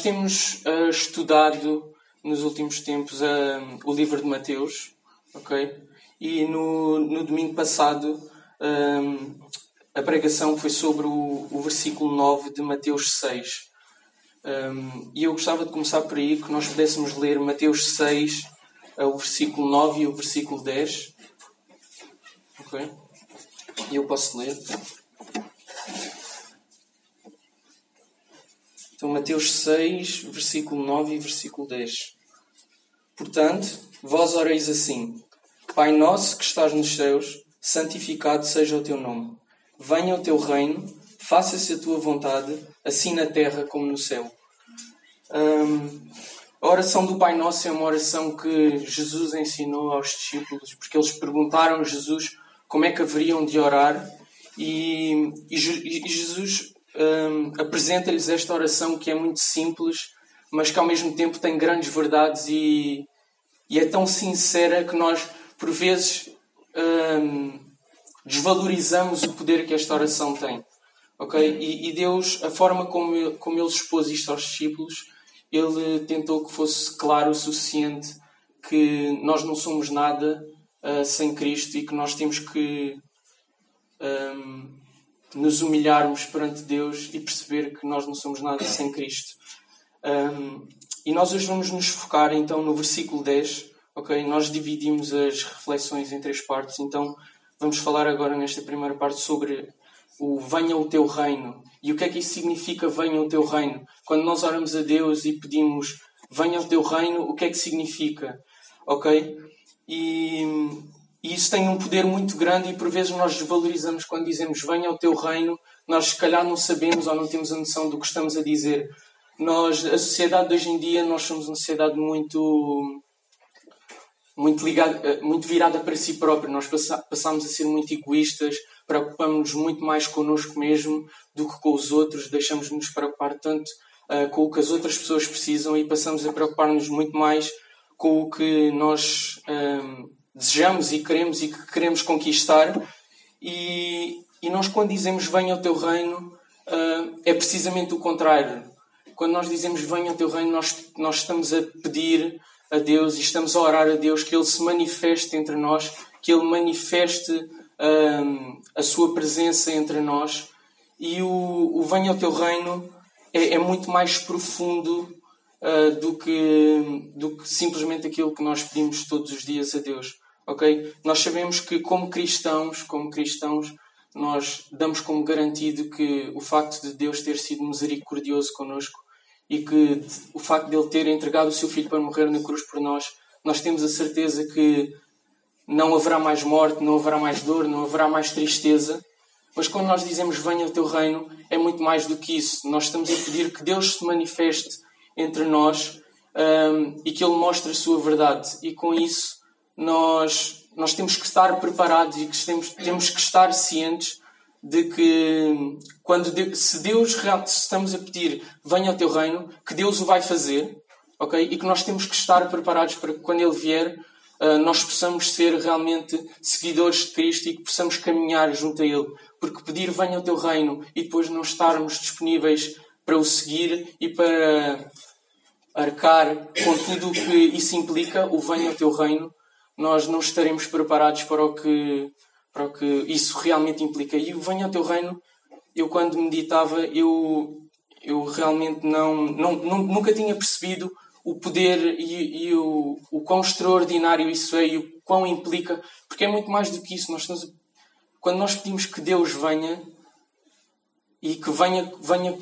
Uh, nós temos uh, estudado nos últimos tempos uh, o livro de Mateus, ok? E no, no domingo passado a pregação foi sobre o, o versículo 9 de Mateus 6. e eu gostava de começar por aí, que nós pudéssemos ler Mateus 6, o versículo 9 e o versículo 10. Ok? E eu posso ler. Então, Mateus 6, versículo 9 e versículo 10. Portanto, vós oreis assim: Pai nosso que estás nos céus, santificado seja o teu nome. Venha o teu reino, faça-se a tua vontade, assim na terra como no céu. a oração do Pai Nosso é uma oração que Jesus ensinou aos discípulos, porque eles perguntaram a Jesus como é que haveriam de orar e, e, e Jesus um, apresenta-lhes esta oração que é muito simples, mas que ao mesmo tempo tem grandes verdades e, e é tão sincera que nós, por vezes, um, desvalorizamos o poder que esta oração tem. Okay? E, e, Deus, a forma como, como Ele expôs isto aos discípulos, Ele tentou que fosse claro o suficiente que nós não somos nada uh, sem Cristo e que nós temos que um, nos humilharmos perante Deus e perceber que nós não somos nada sem Cristo. Um, e nós hoje vamos nos focar então no versículo 10. Ok? Nós dividimos as reflexões em três partes, então vamos falar agora nesta primeira parte sobre o venha o teu reino. E o que é que isso significa venha o teu reino? Quando nós oramos a Deus e pedimos venha o teu reino, o que é que significa? Ok? E e isso tem um poder muito grande e por vezes nós desvalorizamos quando dizemos venha ao teu reino, nós se calhar não sabemos ou não temos a noção do que estamos a dizer. Nós, a sociedade de hoje em dia, nós somos uma sociedade muito muito ligada, muito virada para si própria. Nós passamos a ser muito egoístas, preocupamos-nos muito mais connosco mesmo do que com os outros, deixamos-nos preocupar tanto uh, com o que as outras pessoas precisam e passamos a preocupar-nos muito mais com o que nós um, eh, desejamos e queremos e que queremos conquistar. E, e nós, quando dizemos venha ao teu reino, uh, é precisamente o contrário. Quando nós dizemos venha ao teu reino, nós, nós estamos a pedir a Deus e estamos a orar a Deus que Ele se manifeste entre nós, que Ele manifeste uh, a Sua presença entre nós. E o, o venha ao teu reino é, é muito mais profundo uh, do, que, do que simplesmente aquilo que nós pedimos todos os dias a Deus. Ok? Nós sabemos que como cristãos, como cristãos, nós damos como garantido que o facto de Deus ter sido misericordioso connosco e que o facto de Ele ter entregado o seu Filho para morrer na cruz por nós, nós temos a certeza que não haverá mais morte, não haverá mais dor, não haverá mais tristeza. Mas quando nós dizemos venha o teu reino, é muito mais do que isso. Nós estamos a pedir que Deus se manifeste entre nós um, e que Ele mostre a sua verdade. E com isso nós, nós temos que estar preparados e que temos, temos que estar cientes de que quando se Deus se estamos a pedir venha ao teu reino, que Deus o vai fazer, ok? E que nós temos que estar preparados para que quando Ele vier uh, nós possamos ser realmente seguidores de Cristo e que possamos caminhar junto a Ele. Porque pedir venha ao teu reino e depois não estarmos disponíveis para o seguir e para arcar com tudo o que isso implica, o venha ao teu reino, nós não estaremos preparados para o que, para o que isso realmente implica. E o Venha ao Teu Reino, eu quando meditava, eu, eu realmente não, não, nunca tinha percebido o poder e, e, o, o quão extraordinário isso é e o quão implica, porque é muito mais do que isso. Nós estamos, quando nós pedimos que Deus venha e que venha, venha,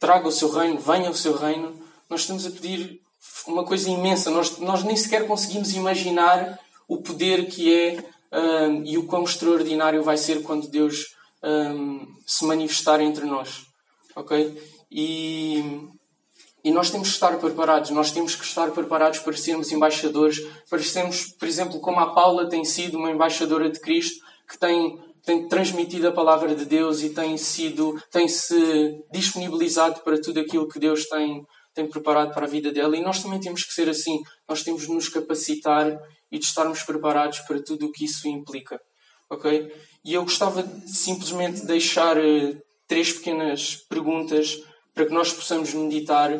traga o seu reino, venha o seu reino, nós estamos a pedir uma coisa imensa. Nós, nós nem sequer conseguimos imaginar o poder que é um, e o quão extraordinário vai ser quando Deus um, se manifestar entre nós. Ok? E, e nós temos que estar preparados. Nós temos que estar preparados para sermos embaixadores, para sermos, por exemplo, como a Paula tem sido uma embaixadora de Cristo, que tem tem transmitido a palavra de Deus e tem sido tem se disponibilizado para tudo aquilo que Deus tem tem preparado para a vida dela e nós também temos que ser assim nós temos de nos capacitar e de estarmos preparados para tudo o que isso implica. Ok? E eu gostava de simplesmente deixar uh, três pequenas perguntas para que nós possamos meditar,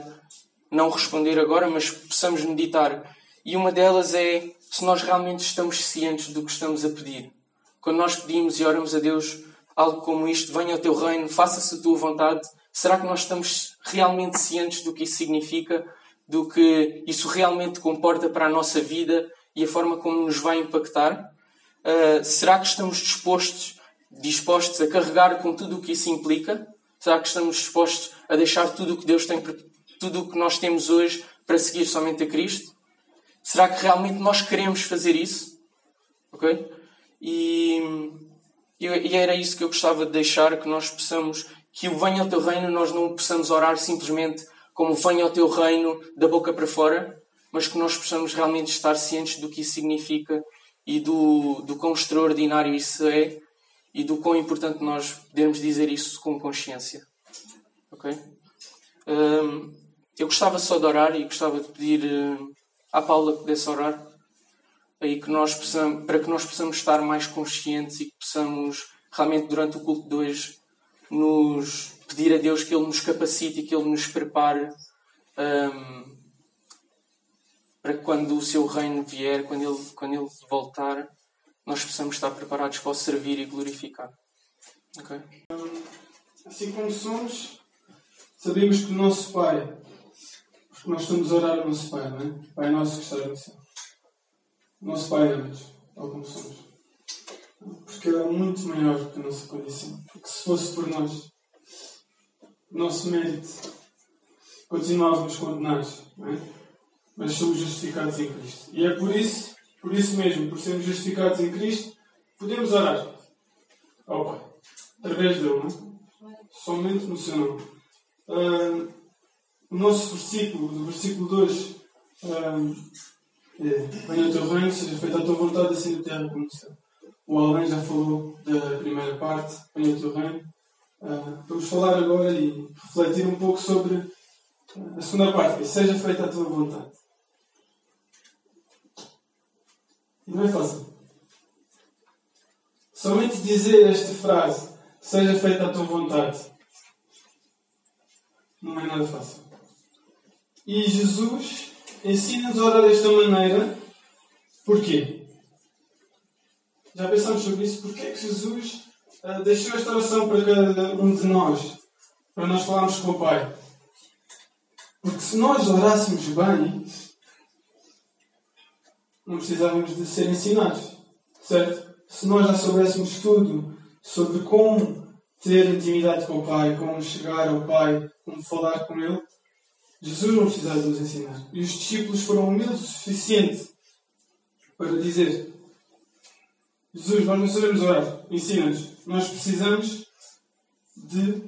não responder agora, mas possamos meditar. E uma delas é se nós realmente estamos cientes do que estamos a pedir. Quando nós pedimos e oramos a Deus algo como isto, venha ao teu reino, faça-se a tua vontade, será que nós estamos realmente cientes do que isso significa, do que isso realmente comporta para a nossa vida e a forma como nos vai impactar? Uh, será que estamos dispostos, dispostos a carregar com tudo o que isso implica? Será que estamos dispostos a deixar tudo o que Deus tem, tudo o que nós temos hoje para seguir somente a Cristo? Será que realmente nós queremos fazer isso? Ok? E, e era isso que eu gostava de deixar, que nós possamos, que o venha ao teu reino, nós não possamos orar simplesmente como venha ao teu reino da boca para fora, mas que nós possamos realmente estar cientes do que isso significa e do, do quão extraordinário isso é e do quão importante nós podemos dizer isso com consciência. Ok? Um, eu gostava só de orar e gostava de pedir uh, à Paula que pudesse orar aí que nós possamos, para que nós possamos estar mais conscientes e que possamos realmente durante o culto de hoje nos pedir a Deus que Ele nos capacite e que Ele nos prepare um, para que quando o seu reino vier, quando ele, quando ele voltar, nós possamos estar preparados para o servir e glorificar. Okay? Assim como somos, sabemos que o nosso Pai, porque nós estamos a orar ao nosso Pai, não é? Pai nosso que está no céu. Nosso Pai ama-nos, tal como somos. Porque Ele é muito maior que a nossa condição. Porque se fosse por nós, o nosso mérito, continuávamos condenados, não é? Mas somos justificados em Cristo. E é por isso por isso mesmo, por sermos justificados em Cristo, podemos orar ao Pai. Através dele, não? Somente no seu nome. Uh, o nosso versículo, do versículo 2, uh, é, Venha o teu reino, seja feita a tua vontade, assim na terra como no céu. O Alain já falou da primeira parte, Venha o teu reino. Uh, vamos falar agora e refletir um pouco sobre a segunda parte, que é, seja feita a tua vontade. Não é fácil. Somente dizer esta frase, seja feita a tua vontade, não é nada fácil. E Jesus ensina-nos a orar desta maneira. Porquê? Já pensamos sobre isso? Porquê é que Jesus uh, deixou esta oração para cada um de nós? Para nós falarmos com o Pai? Porque se nós orássemos bem, não precisávamos de ser ensinados, certo? Se nós já soubéssemos tudo sobre como ter intimidade com o Pai, como chegar ao Pai, como falar com Ele, Jesus não precisava de nos ensinar. E os discípulos foram humildes o suficiente para dizer: Jesus, nós não sabemos orar, ensina-nos. Nós precisamos de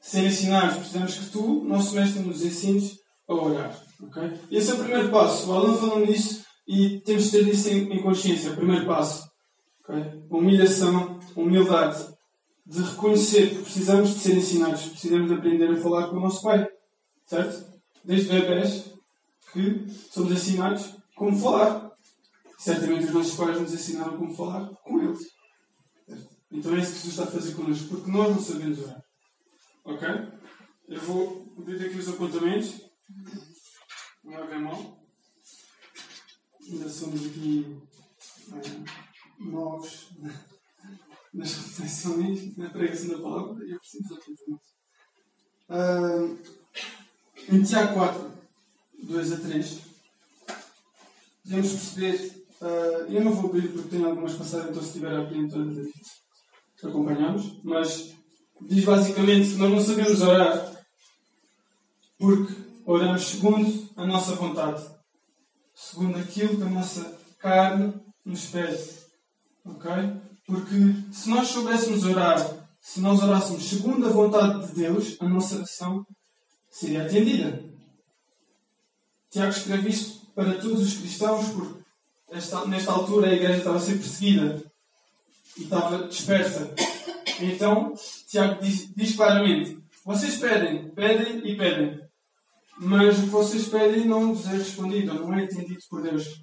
ser ensinados, precisamos que tu, nosso Mestre, nos ensines a orar. Okay? Esse é o primeiro passo. O Alan falando nisso e temos de ter isso em, consciência. Primeiro passo. Okay? Humilhação, humildade. De reconhecer que precisamos de ser ensinados, precisamos de aprender a falar com o nosso Pai. Certo? Desde bebés que somos ensinados como falar. Certamente os nossos pais nos ensinaram como falar com eles. Certo? Então é isso que Jesus está a fazer connosco, porque nós não sabemos orar. Ok? Eu vou pedir aqui os apontamentos. Não haver mal ainda somos aqui uh, novos nas reflexões, na pregação da palavra, e eu preciso aprender uh, Em Tiago 4, 2 a 3, podemos perceber. Uh, eu não vou abrir porque tenho algumas passagens, então se estiver a abrir as acompanhamos, mas diz basicamente nós não sabemos orar porque oramos segundo a nossa vontade segundo aquilo que a nossa carne nos pede. Ok? Porque se nós soubéssemos orar, se nós orássemos segundo a vontade de Deus, a nossa oração seria atendida. Tiago escreve isto para todos os cristãos, porque esta, nesta altura a igreja estava a ser perseguida e estava dispersa. Então, Tiago diz, diz claramente: vocês pedem, pedem e pedem, mas o que vocês pedem não vos é respondido, não é entendido por Deus.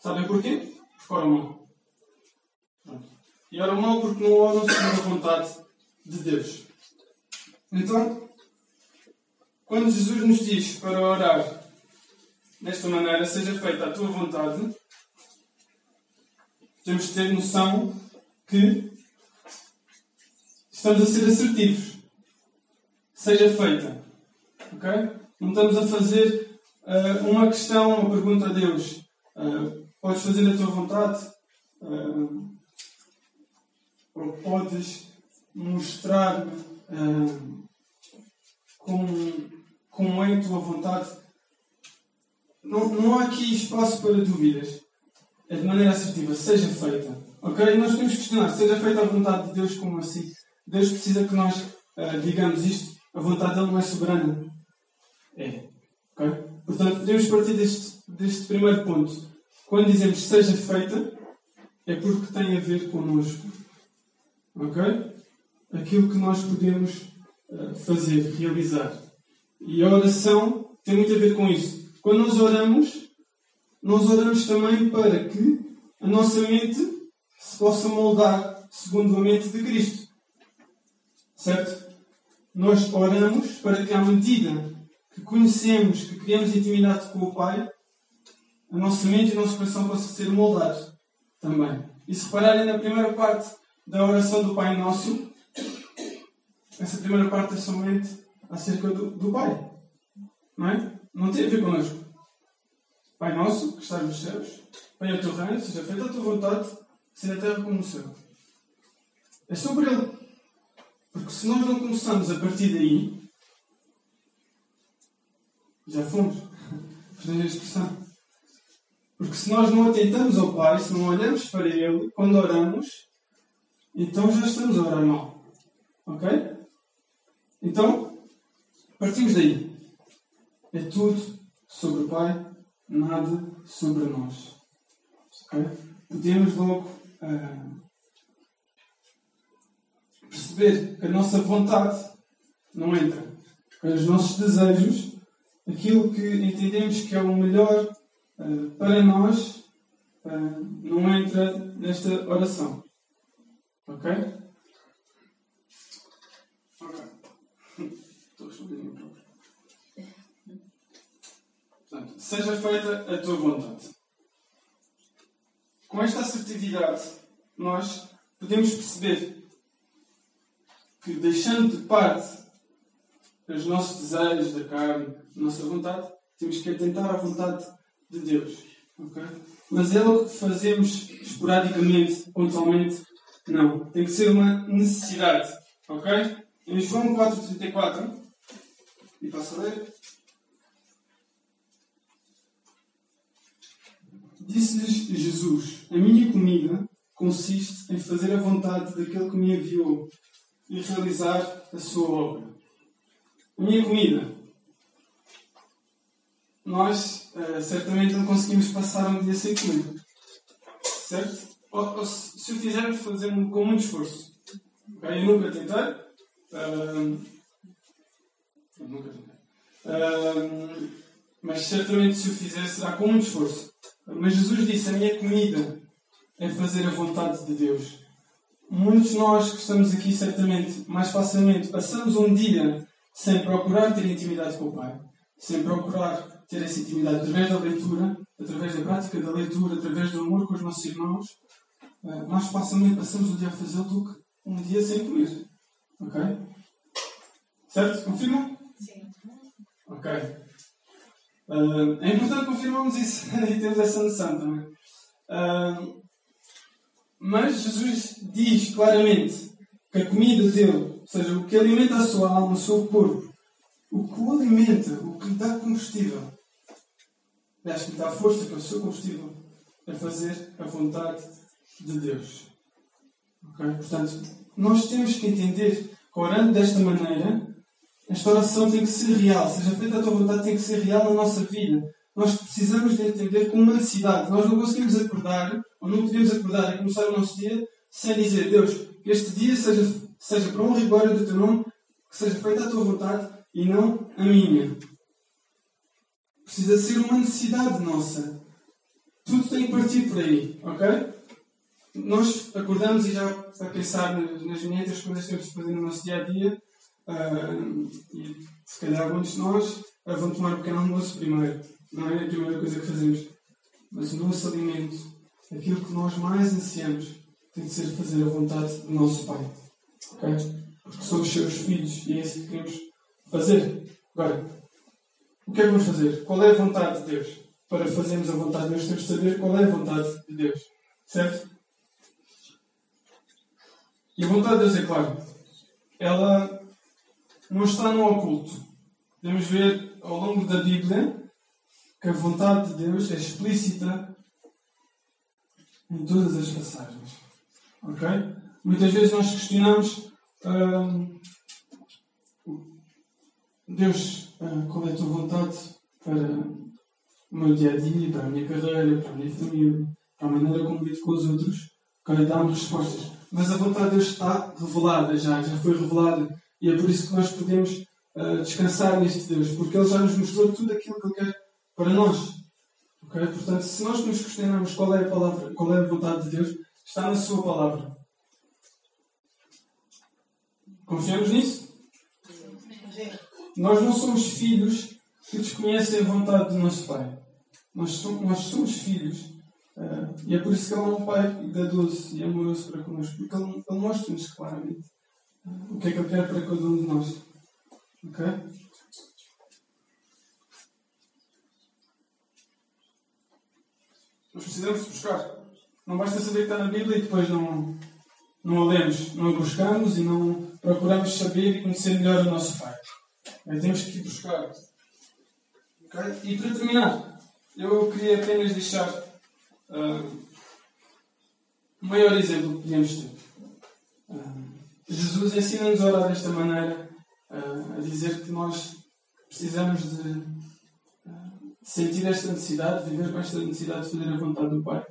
Sabem porquê? Porque oram mal. E oram mal porque não oram segundo a vontade de Deus. Então, quando Jesus nos diz para orar desta maneira, seja feita a tua vontade, temos de ter noção que estamos a ser assertivos. Seja feita. Ok? Não estamos a fazer uh, uma questão, uma pergunta a Deus. Uh, podes fazer a tua vontade? Uh, ou podes mostrar como, como é a tua vontade? Não, não há aqui espaço para dúvidas. É de maneira assertiva. Seja feita. Ok? Nós temos que questionar. Seja feita a vontade de Deus como assim? Deus precisa que nós uh, digamos isto. A vontade dele não é soberana. É. Ok? Portanto, podemos partir deste, deste primeiro ponto. Quando dizemos seja feita, é porque tem a ver connosco. Ok? Aquilo que nós podemos uh, fazer, realizar. E a oração tem muito a ver com isso. Quando nós oramos, nós oramos também para que a nossa mente se possa moldar segundo a mente de Cristo. Certo? Nós oramos para que, à medida que conhecemos, que criamos intimidade com o Pai, a nossa mente e o nosso coração possam ser moldados também. E se repararem na primeira parte da oração do Pai Nosso, essa primeira parte é somente acerca do, do Pai. Não é? Não tem a ver connosco. Pai nosso, que estás nos céus, venha o teu reino, seja feita a tua vontade, assim na terra como no céu. É sobre Ele. Porque se nós não começamos a partir daí, já fomos. Perdemos a expressão. Porque se nós não atentamos ao Pai, se não olhamos para Ele quando oramos, então já estamos a orar mal. Ok? Então, partimos daí. É tudo sobre o Pai, nada sobre nós. Okay? Podemos logo uh, perceber que a nossa vontade não entra. Os nossos desejos, aquilo que entendemos que é o melhor uh, para nós, uh, não entra nesta oração. Ok? Ok. Estou Portanto, seja feita a tua vontade. Com esta assertividade, nós podemos perceber que, deixando de parte os nossos desejos da carne, a nossa vontade, temos que atentar à vontade de Deus. Okay? Mas é algo que fazemos esporadicamente, pontualmente? Não. Tem que ser uma necessidade. Ok? Em João 4,34, e passo a ler. Disse-lhes Jesus: A minha comida consiste em fazer a vontade daquele que me enviou e realizar a sua obra. Minha comida. Nós uh, certamente não conseguimos passar um dia sem comida. Certo? Ou, ou se, o fizermos, fazemos com muito esforço. Eu nunca tentei. Uh, nunca tentei. Uh, mas certamente se o fizer será com muito esforço. Mas Jesus disse: A minha comida é fazer a vontade de Deus. Muitos de nós que estamos aqui, certamente, mais facilmente, passamos um dia sem procurar ter intimidade com o Pai, sem procurar ter essa intimidade através da leitura, através da prática da leitura, através do amor com os nossos irmãos. Eh, mais facilmente passamos o dia a fazê-lo do que um dia sem comer. Ok? Certo? Confirma? Sim. Ok. Uh, é importante confirmarmos isso e termos essa noção também. Uh, mas Jesus diz claramente que a comida dele, ou seja, o que alimenta a sua alma, o seu corpo, o que o alimenta, o que lhe dá combustível, aliás, que lhe dá força, que é o seu combustível, é fazer a vontade de Deus. Okay? Portanto, nós temos que entender que orando desta maneira, esta oração tem que ser real. Seja feita a tua vontade, tem que ser real na nossa vida. Nós precisamos de entender como uma necessidade. Nós não conseguimos acordar, ou não podemos acordar e começar o nosso dia sem dizer, Deus, que este dia seja, seja para honra e glória do teu nome, que seja feita a tua vontade e não a minha. Precisa ser uma necessidade nossa. Tudo tem que partir por aí, ok? Nós acordamos e já a pensar nas, coisas que temos de fazer no nosso dia a dia, Uh, e se calhar muitos de nós uh, vão tomar um pequeno almoço primeiro. Não é a primeira coisa que fazemos. Mas o nosso alimento, aquilo que nós mais ansiamos, tem de ser fazer a vontade do nosso Pai. Okay? Porque somos seus filhos e é isso que queremos fazer. Agora, o que é que vamos fazer? Qual é a vontade de Deus? Para fazermos a vontade de Deus, temos de saber qual é a vontade de Deus. Certo? E a vontade de Deus é claro. Ela não está no oculto. Podemos ver ao longo da Bíblia que a vontade de Deus é explícita em todas as passagens. Ok? Muitas vezes nós questionamos Deus, qual é a tua vontade para o meu dia a dia, para a minha carreira, para a minha família, para a maneira como vivo com os outros? Ok? Dá-me respostas. Mas a vontade de Deus está revelada já, já foi revelada. E é por isso que nós podemos uh, descansar neste Deus, porque Ele já nos mostrou tudo aquilo que Ele quer para nós. Okay? Portanto, se nós nos questionamos qual é a palavra, qual é a vontade de Deus, está na Sua palavra. Confiamos nisso? Nós não somos filhos que desconhecem a vontade do nosso Pai. Nós somos, nós somos filhos Uh, e é por isso que ele é um pai doce e amoroso para connosco, porque ele, ele mostra-nos claramente uh, o que é que ele quer para cada um de nós. Ok? Nós precisamos buscar. Não basta saber que está na Bíblia e depois não, não a lemos, não a buscamos e não procuramos saber e conhecer melhor o nosso Pai. É, temos que buscar. Okay? E para terminar, eu queria apenas deixar Uh, o maior exemplo que podíamos ter. Uh, Jesus ensina-nos a orar desta maneira, uh, a dizer que nós precisamos de, sentir esta necessidade, de viver com esta necessidade de fazer a vontade do Pai.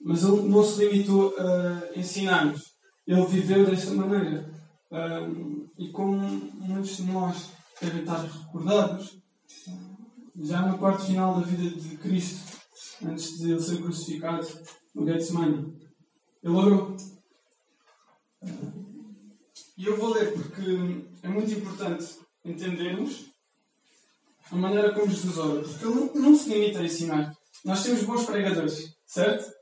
Mas ele não se limitou a ensinar-nos. Ele viveu desta maneira. E como muitos de nós devem estar recordados, já na parte final da vida de Cristo, antes de ele ser crucificado no Getsemane. Ele orou. E eu vou ler porque é muito importante entendermos a maneira como Jesus ora. Porque ele não se limita a ensinar. Nós temos bons pregadores, certo?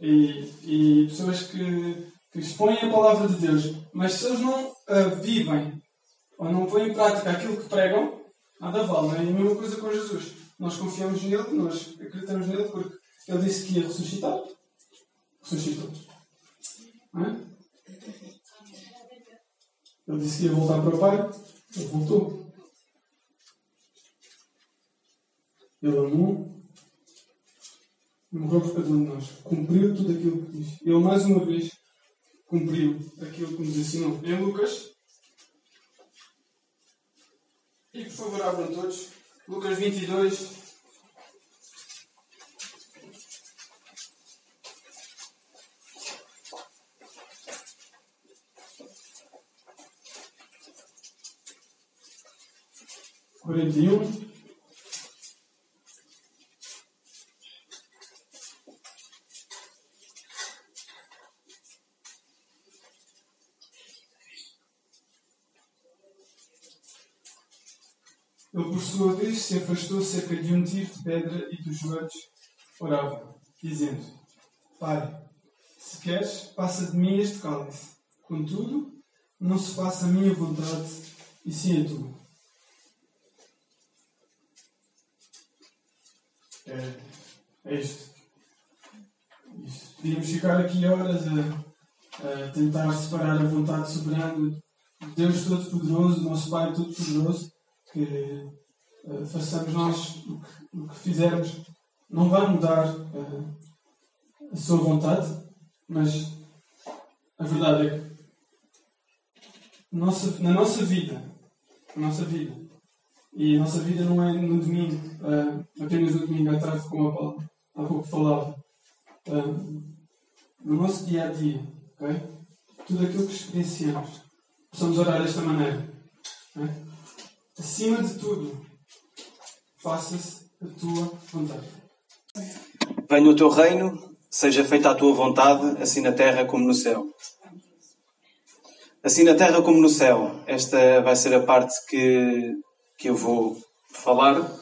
E, e pessoas que, que, expõem a palavra de Deus. Mas se eles não uh, vivem ou não põem em prática aquilo que pregam, nada vale. É? E a mesma coisa com Jesus. Nós confiamos nele, nós acreditamos nele porque ele disse que ia ressuscitar. Ressuscitou. É? Ele disse que ia voltar para o Pai. Ele voltou. Ele amou. Morreu por cada um de nós. Cumpriu tudo aquilo que disse. Ele, mais uma vez, cumpriu aquilo que nos ensinou. Em Lucas. E por favor, abram todos. Lucas 22. 41. Ele, por sua vez, se afastou cerca de um tiro de pedra e dos joelhos orava, dizendo: Pai, se queres, passa de mim este cálice. Contudo, não se faça a minha vontade, e sim a tua. É, é isto. Podíamos ficar aqui horas a, a tentar separar a vontade soberana de Deus Todo-Poderoso, nosso Pai Todo-Poderoso, que uh, façamos nós o que, o que, fizermos. Não vai mudar uh, a sua vontade, mas a verdade é que nossa, na nossa vida, na nossa vida, e a nossa vida não é no domingo, uh, apenas no domingo à tarde, como a Paulo há pouco falava. No nosso dia a dia, okay? tudo aquilo que experienciamos, possamos orar desta maneira. Okay? Acima de tudo, faça-se a tua vontade. Venha o teu reino, seja feita a tua vontade, assim na terra como no céu. assim na terra como no céu. Esta vai ser a parte que, que eu vou falar.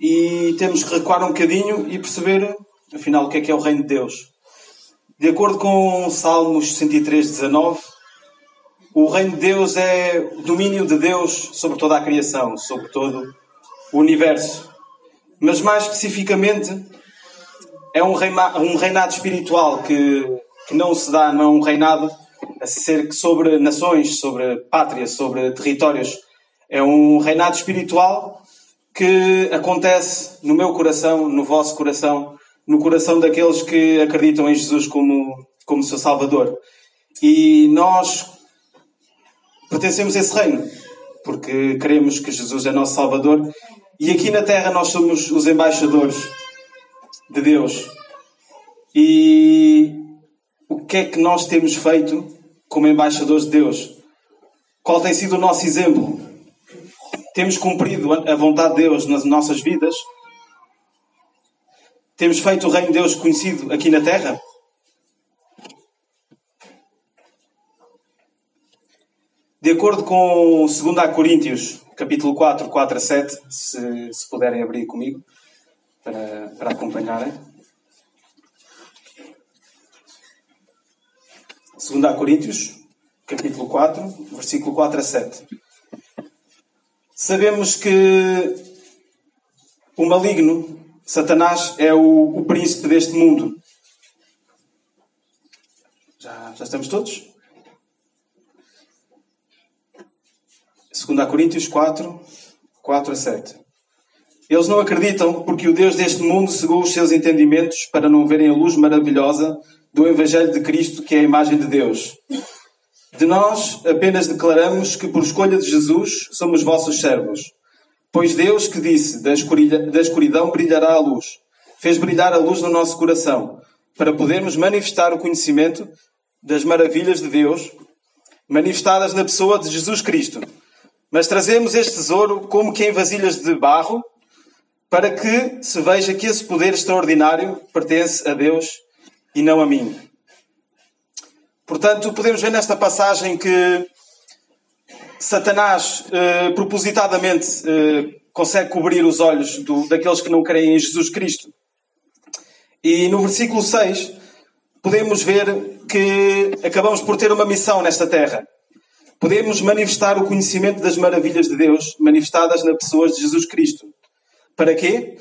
E temos que recuar um bocadinho e perceber, afinal, o que é que é o reino de Deus. De acordo com Salmos 103, 19, o reino de Deus é o domínio de Deus sobre toda a criação, sobre todo o universo. Mas mais especificamente, é um reinado espiritual que, que não se dá, não é um reinado a ser sobre nações, sobre pátrias, sobre territórios. É um reinado espiritual que acontece no meu coração, no vosso coração, no coração daqueles que acreditam em Jesus como, como seu Salvador. E nós pertencemos a esse reino, porque queremos que Jesus é nosso Salvador. E aqui na Terra nós somos os embaixadores de Deus. E o que é que nós temos feito como embaixadores de Deus? Qual tem sido o nosso exemplo? Temos cumprido a vontade de Deus nas nossas vidas? Temos feito o reino de Deus conhecido aqui na terra? De acordo com 2 Coríntios, capítulo 4, 4 a 7, se, se puderem abrir comigo para, para acompanharem. 2 Coríntios, capítulo 4, versículo 4 a 7. Sabemos que o maligno Satanás é o, o príncipe deste mundo. Já, já estamos todos? 2 Coríntios 4, 4 a 7. Eles não acreditam porque o Deus deste mundo cegou os seus entendimentos para não verem a luz maravilhosa do Evangelho de Cristo, que é a imagem de Deus. De nós apenas declaramos que, por escolha de Jesus, somos vossos servos. Pois Deus que disse, da escuridão brilhará a luz, fez brilhar a luz no nosso coração, para podermos manifestar o conhecimento das maravilhas de Deus, manifestadas na pessoa de Jesus Cristo. Mas trazemos este tesouro como que em vasilhas de barro, para que se veja que esse poder extraordinário pertence a Deus e não a mim. Portanto, podemos ver nesta passagem que Satanás eh, propositadamente eh, consegue cobrir os olhos do, daqueles que não creem em Jesus Cristo. E no versículo 6 podemos ver que acabamos por ter uma missão nesta terra. Podemos manifestar o conhecimento das maravilhas de Deus manifestadas nas pessoas de Jesus Cristo. Para quê?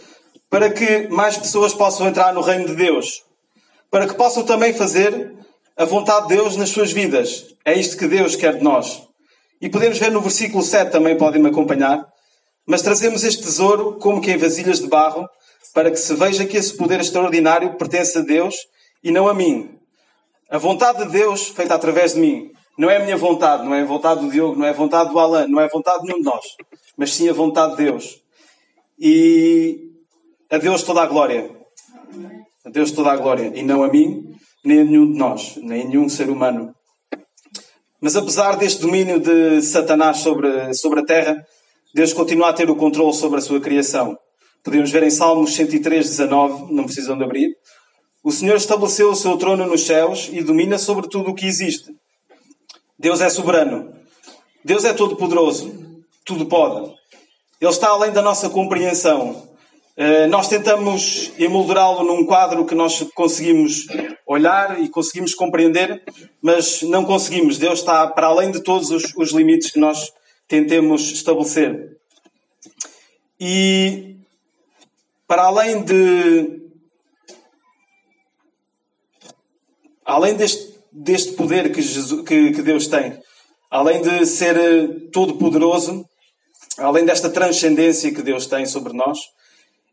Para que mais pessoas possam entrar no reino de Deus. Para que possam também fazer a vontade de Deus nas suas vidas. É isto que Deus quer de nós. E podemos ver no versículo 7 também, podem-me acompanhar. Mas trazemos este tesouro como que em vasilhas de barro, para que se veja que esse poder extraordinário pertence a Deus e não a mim. A vontade de Deus, feita através de mim, não é a minha vontade, não é a vontade do Diogo, não é a vontade do Alan, não é a vontade de nenhum de nós, mas sim a vontade de Deus. E a Deus toda a glória. A Deus toda a glória. E não a mim, nem a nenhum de nós, nem a nenhum ser humano. Mas apesar deste domínio de Satanás sobre, sobre a terra, Deus continua a ter o controle sobre a sua criação. Podemos ver em Salmos 103, 19, não precisam de abrir. O Senhor estabeleceu o seu trono nos céus e domina sobre tudo o que existe. Deus é soberano. Deus é todo-poderoso. Tudo pode. Ele está além da nossa compreensão. Eh, nós tentamos emoldurá-lo num quadro que nós conseguimos olhar e conseguimos compreender, mas não conseguimos. Deus está para além de todos os, os limites que nós tentemos estabelecer. E para além de. Além deste, deste poder que, Jesus, que, que Deus tem, além de ser eh, todo-poderoso, além desta transcendência que Deus tem sobre nós,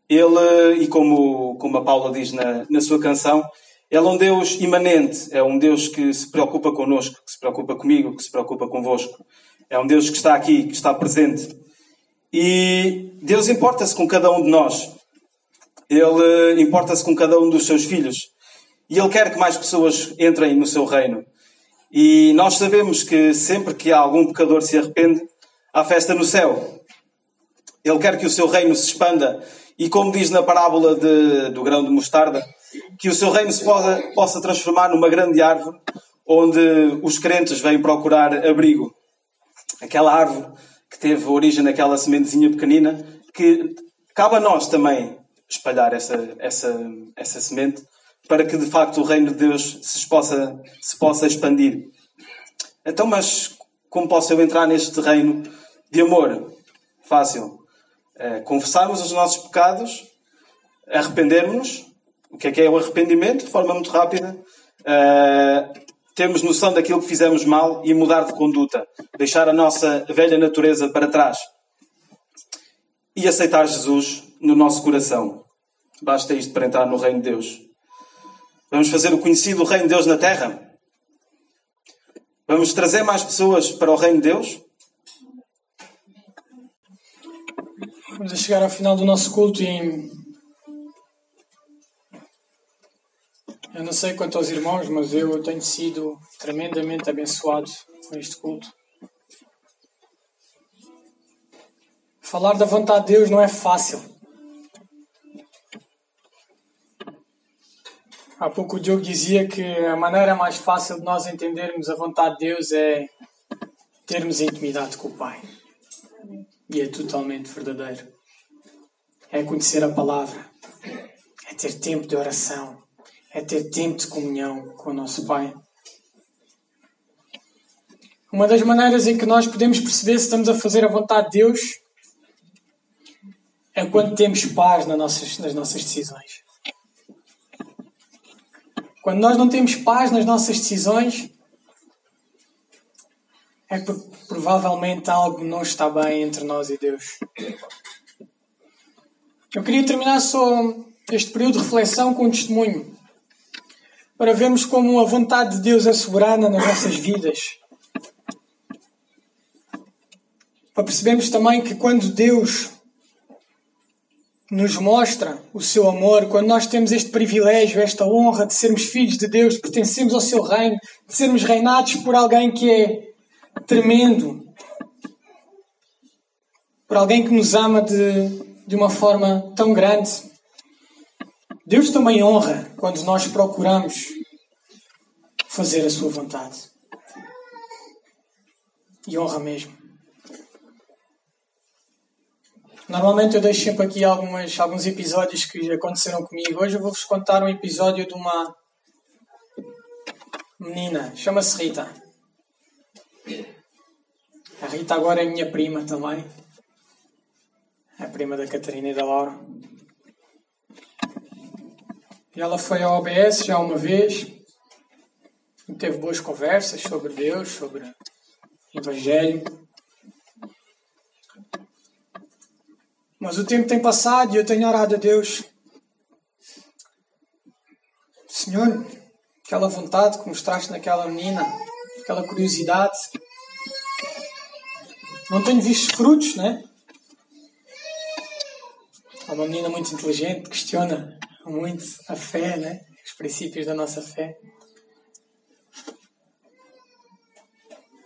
ele, e como, como a Paula diz na, na sua canção, ele é um Deus imanente, é um Deus que se preocupa connosco, que se preocupa comigo, que se preocupa convosco. É um Deus que está aqui, que está presente. E Deus importa-se com cada um de nós. Ele importa-se com cada um dos seus filhos. E Ele quer que mais pessoas entrem no seu reino. E nós sabemos que sempre que algum pecador se arrepende, há festa no céu. Ele quer que o seu reino se expanda e, como diz na parábola de, do grão de mostarda, que o seu reino se possa, possa transformar numa grande árvore onde os crentes vêm procurar abrigo. Aquela árvore que teve origem naquela sementezinha pequenina, que cabe a nós também espalhar essa, essa, essa semente para que de facto o reino de Deus se possa, se possa expandir. Então, mas como posso eu entrar neste reino de amor? Fácil. É, confessarmos os nossos pecados, arrependermos. O que é que é o arrependimento? De forma muito rápida. É, termos noção daquilo que fizemos mal e mudar de conduta. Deixar a nossa velha natureza para trás. E aceitar Jesus no nosso coração. Basta isto para entrar no reino de Deus. Vamos fazer o conhecido reino de Deus na terra? Vamos trazer mais pessoas para o reino de Deus? Vamos chegar ao final do nosso culto e eu não sei quanto aos irmãos, mas eu tenho sido tremendamente abençoado com este culto. Falar da vontade de Deus não é fácil. Há pouco o Diogo dizia que a maneira mais fácil de nós entendermos a vontade de Deus é termos intimidade com o Pai. E é totalmente verdadeiro. É conhecer a palavra, é ter tempo de oração, é ter tempo de comunhão com o nosso Pai. Uma das maneiras em que nós podemos perceber se estamos a fazer a vontade de Deus é quando temos paz nas nossas, nas nossas decisões. Quando nós não temos paz nas nossas decisões, é porque provavelmente algo não está bem entre nós e Deus. Eu queria terminar só este período de reflexão com um testemunho, para vermos como a vontade de Deus é soberana nas nossas vidas. Para percebermos também que quando Deus nos mostra o seu amor, quando nós temos este privilégio, esta honra de sermos filhos de Deus, de pertencemos ao seu reino, de sermos reinados por alguém que é tremendo, por alguém que nos ama de, de uma forma tão grande. Deus também honra quando nós procuramos fazer a sua vontade. E honra mesmo. Normalmente eu deixo sempre aqui algumas, alguns episódios que aconteceram comigo. Hoje eu vou-vos contar um episódio de uma menina, chama-se Rita. A Rita agora é minha prima também. É a prima da Catarina e da Laura. E ela foi ao OBS já uma vez. E teve boas conversas sobre Deus, sobre Evangelho. Mas o tempo tem passado e eu tenho orado a Deus. Senhor, aquela vontade que mostraste naquela menina, aquela curiosidade. Não tenho visto frutos, né? É uma menina muito inteligente, questiona muito a fé, né? Os princípios da nossa fé.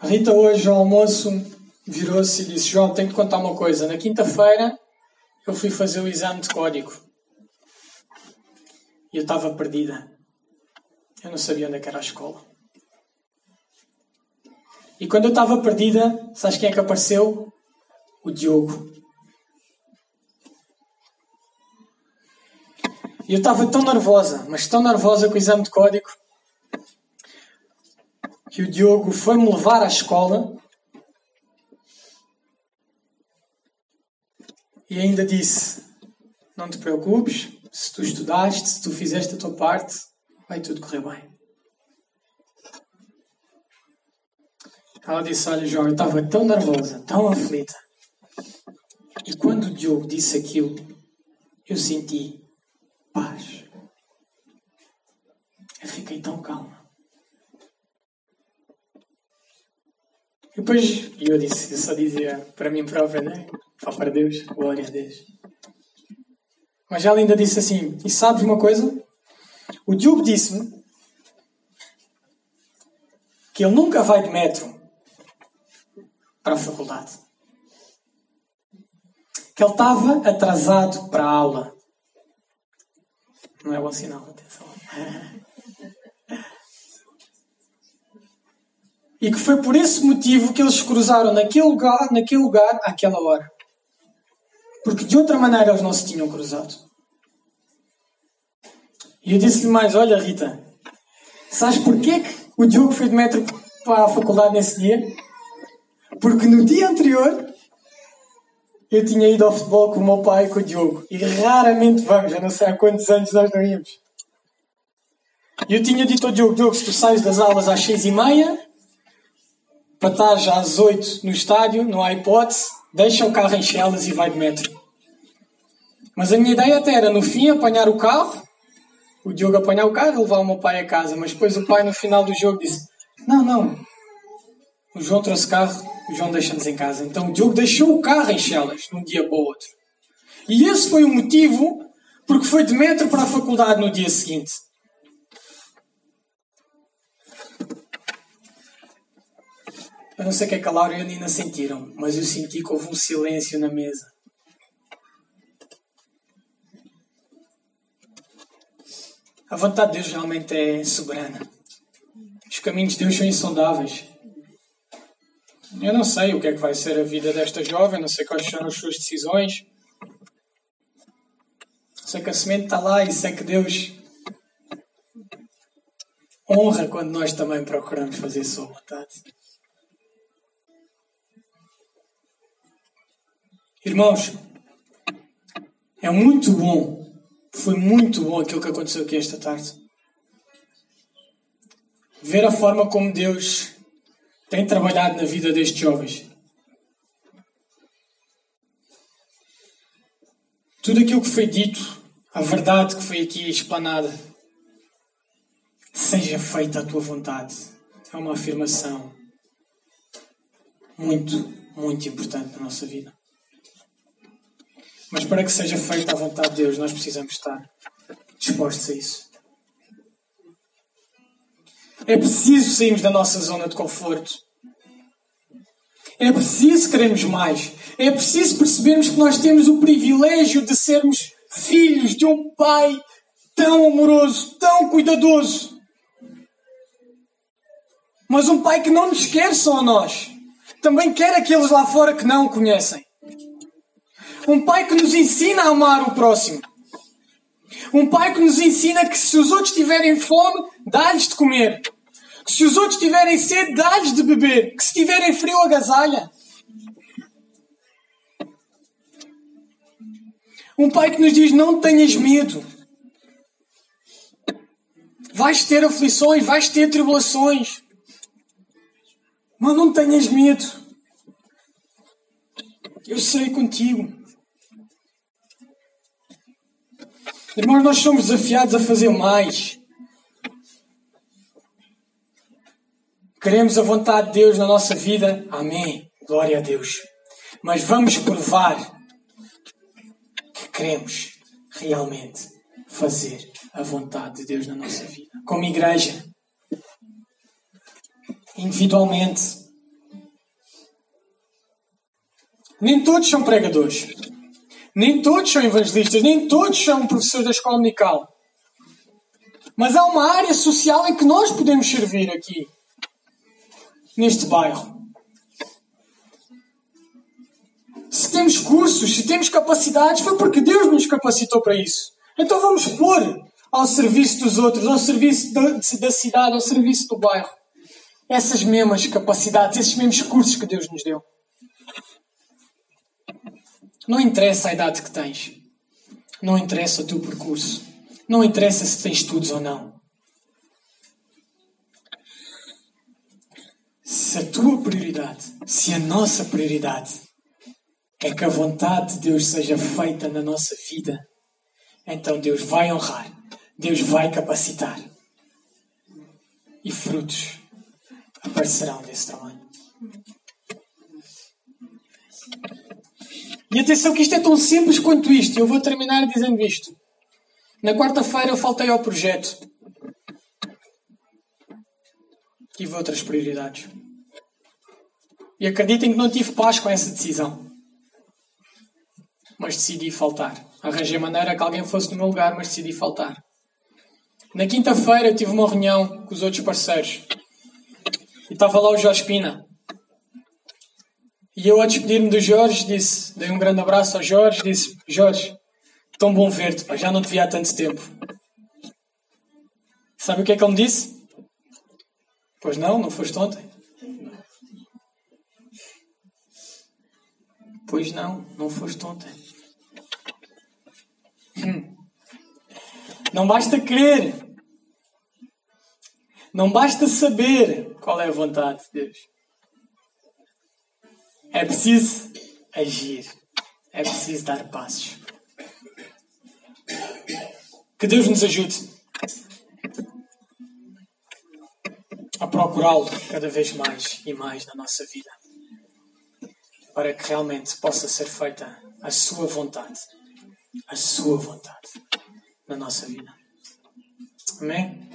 A Rita hoje ao almoço virou-se e disse: João, tenho que contar uma coisa. Na quinta-feira eu fui fazer o exame de código e eu estava perdida. Eu não sabia onde é era a escola. E quando eu estava perdida, sabes quem é que apareceu? O Diogo. E eu estava tão nervosa, mas tão nervosa com o exame de código, que o Diogo foi-me levar à escola E ainda disse: Não te preocupes, se tu estudaste, se tu fizeste a tua parte, vai tudo correr bem. Ela disse: Olha, João, eu estava tão nervosa, tão aflita. E quando o Diogo disse aquilo, eu senti paz. Eu fiquei tão calma. E depois eu disse, eu só dizia para mim própria, né? Só para Deus, glória a Deus. Mas ela ainda disse assim: E sabes uma coisa? O Diogo disse-me que ele nunca vai de metro para a faculdade. Que ele estava atrasado para a aula. Não é bom sinal, atenção. E que foi por esse motivo que eles cruzaram naquele lugar, naquele lugar, àquela hora. Porque de outra maneira eles não se tinham cruzado. E eu disse-lhe mais: Olha, Rita, sabes porquê que o Diogo foi de metro para a faculdade nesse dia? Porque no dia anterior eu tinha ido ao futebol com o meu pai e com o Diogo. E raramente vamos, já não sei há quantos anos nós não íamos. E eu tinha dito ao Diogo: Diogo, se tu sais das aulas às seis e meia, para estar às oito no estádio, não há hipótese, deixa o carro em Chelas e vai de metro. Mas a minha ideia até era, no fim, apanhar o carro, o Diogo apanhar o carro e levar o meu pai a casa. Mas depois o pai, no final do jogo, disse: Não, não, o João trouxe carro, o João deixa-nos em casa. Então o Diogo deixou o carro em Chelas, de um dia para o outro. E esse foi o motivo porque foi de metro para a faculdade no dia seguinte. Eu não sei o que é que a Laura e a Nina sentiram, mas eu senti que houve um silêncio na mesa. A vontade de Deus realmente é soberana. Os caminhos de Deus são insondáveis. Eu não sei o que é que vai ser a vida desta jovem, não sei quais serão as suas decisões. Sei que a semente está lá e sei que Deus honra quando nós também procuramos fazer sua vontade. Irmãos, é muito bom, foi muito bom aquilo que aconteceu aqui esta tarde. Ver a forma como Deus tem trabalhado na vida destes jovens. Tudo aquilo que foi dito, a verdade que foi aqui explanada, seja feita a tua vontade. É uma afirmação muito, muito importante na nossa vida. Mas para que seja feita a vontade de Deus, nós precisamos estar dispostos a isso. É preciso sairmos da nossa zona de conforto. É preciso queremos mais. É preciso percebermos que nós temos o privilégio de sermos filhos de um Pai tão amoroso, tão cuidadoso. Mas um Pai que não nos quer só a nós. Também quer aqueles lá fora que não o conhecem. Um Pai que nos ensina a amar o próximo. Um Pai que nos ensina que se os outros tiverem fome, dá-lhes de comer. Que se os outros tiverem sede, dá-lhes de beber. Que se tiverem frio, agasalha. Um Pai que nos diz: não tenhas medo. Vais ter aflições, vais ter tribulações. Mas não tenhas medo. Eu serei contigo. Irmãos, nós somos desafiados a fazer mais. Queremos a vontade de Deus na nossa vida? Amém. Glória a Deus. Mas vamos provar que queremos realmente fazer a vontade de Deus na nossa vida. Como igreja. Individualmente. Nem todos são pregadores. Nem todos são evangelistas, nem todos são professores da escola dominical. Mas há uma área social em que nós podemos servir aqui, neste bairro. Se temos cursos, se temos capacidades, foi porque Deus nos capacitou para isso. Então vamos pôr ao serviço dos outros, ao serviço da, cidade, ao serviço do bairro. Essas mesmas capacidades, esses mesmos cursos que Deus nos deu. Não interessa a idade que tens. Não interessa o teu percurso. Não interessa se tens estudos ou não. Se a tua prioridade, se a nossa prioridade é que a vontade de Deus seja feita na nossa vida, então Deus vai honrar, Deus vai capacitar e frutos aparecerão desse trabalho. E atenção que isto é tão simples quanto isto. Eu vou terminar dizendo isto. Na quarta-feira eu faltei ao projeto. Tive outras prioridades. E acreditem que não tive paz com essa decisão. Mas decidi faltar. Arranjei maneira que alguém fosse no meu lugar, mas decidi faltar. Na quinta-feira tive uma reunião com os outros parceiros. e estava lá o Jorge Pina. E eu, a despedir-me do Jorge, disse, dei um grande abraço ao Jorge, disse: Jorge, tão bom ver-te, já não te vi há tanto tempo. Sabe o que é que ele me disse? Pois não, não foste ontem. Pois não, não foste ontem. Hum. Não basta querer. Não basta saber qual é a vontade de Deus. É preciso agir. É preciso dar passos. Que Deus nos ajude a procurá-lo cada vez mais e mais na nossa vida, para que realmente possa ser feita a sua vontade, a sua vontade na nossa vida. Amém?